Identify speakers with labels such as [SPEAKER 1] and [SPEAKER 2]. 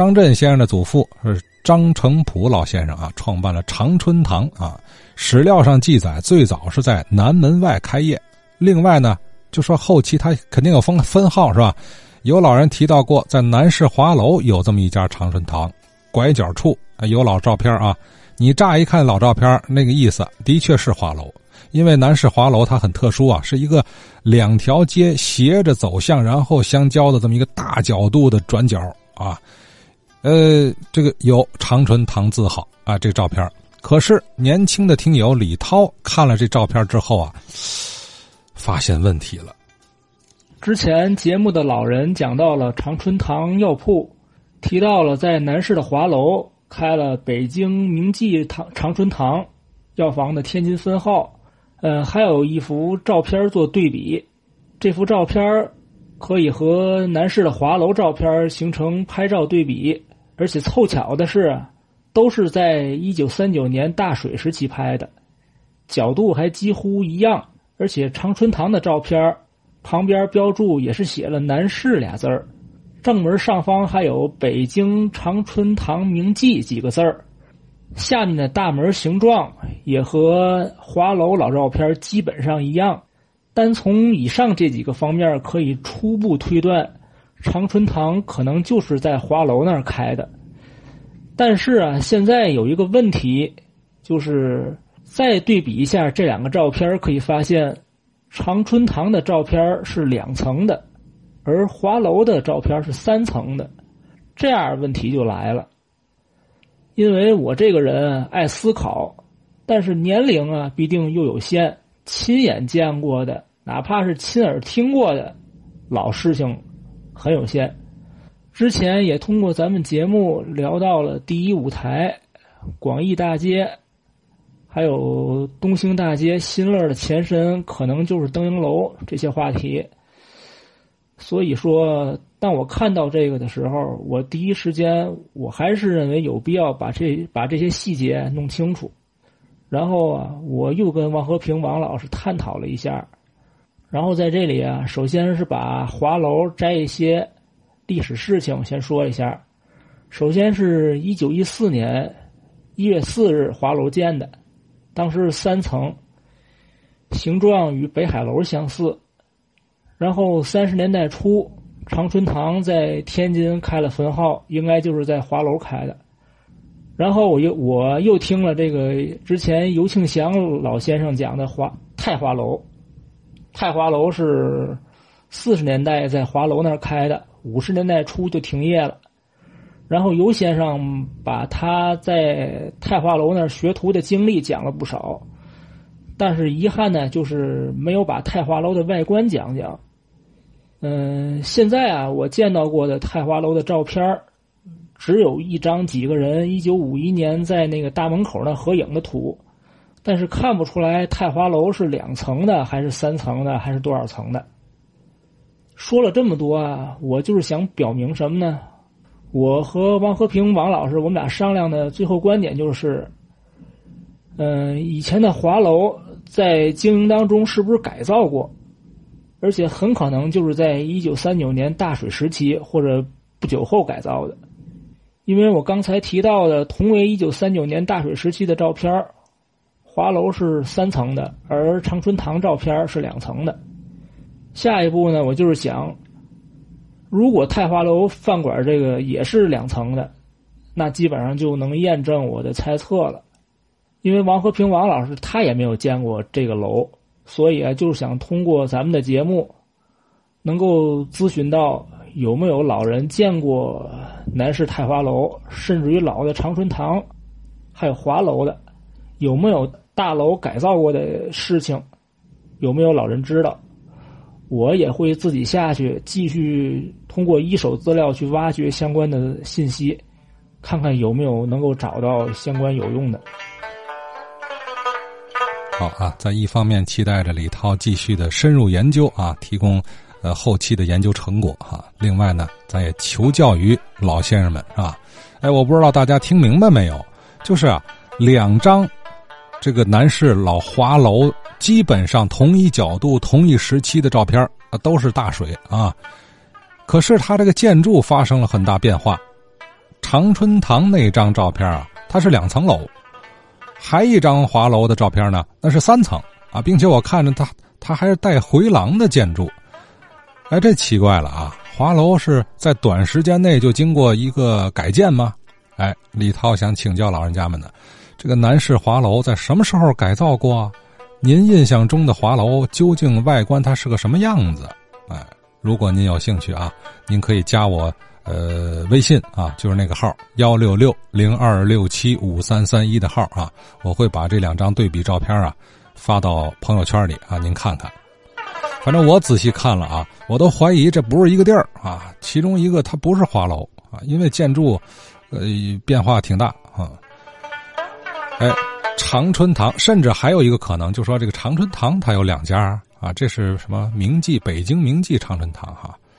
[SPEAKER 1] 张震先生的祖父是张成普老先生啊，创办了长春堂啊。史料上记载，最早是在南门外开业。另外呢，就说后期他肯定有分分号是吧？有老人提到过，在南市华楼有这么一家长春堂，拐角处有老照片啊。你乍一看老照片，那个意思的确是华楼，因为南市华楼它很特殊啊，是一个两条街斜着走向，然后相交的这么一个大角度的转角啊。呃，这个有长春堂字号啊，这照片。可是年轻的听友李涛看了这照片之后啊，发现问题了。
[SPEAKER 2] 之前节目的老人讲到了长春堂药铺，提到了在南市的华楼开了北京名记堂长春堂药房的天津分号。呃，还有一幅照片做对比，这幅照片可以和南市的华楼照片形成拍照对比，而且凑巧的是。都是在一九三九年大水时期拍的，角度还几乎一样，而且长春堂的照片旁边标注也是写了“南市”俩字儿，正门上方还有“北京长春堂名记”几个字儿，下面的大门形状也和华楼老照片基本上一样，单从以上这几个方面可以初步推断，长春堂可能就是在华楼那儿开的。但是啊，现在有一个问题，就是再对比一下这两个照片，可以发现，长春堂的照片是两层的，而华楼的照片是三层的，这样问题就来了。因为我这个人爱思考，但是年龄啊必定又有限，亲眼见过的，哪怕是亲耳听过的老事情，很有限。之前也通过咱们节目聊到了第一舞台、广义大街，还有东兴大街、新乐的前身可能就是登瀛楼这些话题。所以说，当我看到这个的时候，我第一时间我还是认为有必要把这把这些细节弄清楚。然后啊，我又跟王和平王老师探讨了一下，然后在这里啊，首先是把华楼摘一些。历史事情先说一下，首先是一九一四年一月四日华楼建的，当时是三层，形状与北海楼相似。然后三十年代初，长春堂在天津开了分号，应该就是在华楼开的。然后我又我又听了这个之前尤庆祥老先生讲的华太华楼，太华楼是四十年代在华楼那儿开的。五十年代初就停业了，然后尤先生把他在太华楼那儿学徒的经历讲了不少，但是遗憾呢，就是没有把太华楼的外观讲讲。嗯，现在啊，我见到过的太华楼的照片只有一张几个人一九五一年在那个大门口那合影的图，但是看不出来太华楼是两层的，还是三层的，还是多少层的。说了这么多啊，我就是想表明什么呢？我和王和平王老师，我们俩商量的最后观点就是，嗯，以前的华楼在经营当中是不是改造过？而且很可能就是在一九三九年大水时期或者不久后改造的，因为我刚才提到的同为一九三九年大水时期的照片，华楼是三层的，而长春堂照片是两层的。下一步呢，我就是想，如果太华楼饭馆这个也是两层的，那基本上就能验证我的猜测了。因为王和平王老师他也没有见过这个楼，所以啊，就是想通过咱们的节目，能够咨询到有没有老人见过南市太华楼，甚至于老的长春堂，还有华楼的，有没有大楼改造过的事情，有没有老人知道？我也会自己下去继续通过一手资料去挖掘相关的信息，看看有没有能够找到相关有用的。
[SPEAKER 1] 好啊，在一方面期待着李涛继续的深入研究啊，提供呃后期的研究成果哈。另外呢，咱也求教于老先生们是吧？哎，我不知道大家听明白没有？就是啊，两张这个南市老华楼。基本上同一角度、同一时期的照片啊，都是大水啊。可是它这个建筑发生了很大变化，长春堂那张照片啊，它是两层楼，还一张华楼的照片呢，那是三层啊，并且我看着它，它还是带回廊的建筑。哎，这奇怪了啊！华楼是在短时间内就经过一个改建吗？哎，李涛想请教老人家们呢，这个南市华楼在什么时候改造过？您印象中的华楼究竟外观它是个什么样子？哎，如果您有兴趣啊，您可以加我呃微信啊，就是那个号幺六六零二六七五三三一的号啊，我会把这两张对比照片啊发到朋友圈里啊，您看看。反正我仔细看了啊，我都怀疑这不是一个地儿啊。其中一个它不是华楼啊，因为建筑，呃，变化挺大啊。哎，长春堂，甚至还有一个可能，就说这个长春堂它有两家啊，这是什么名记北京名记长春堂哈。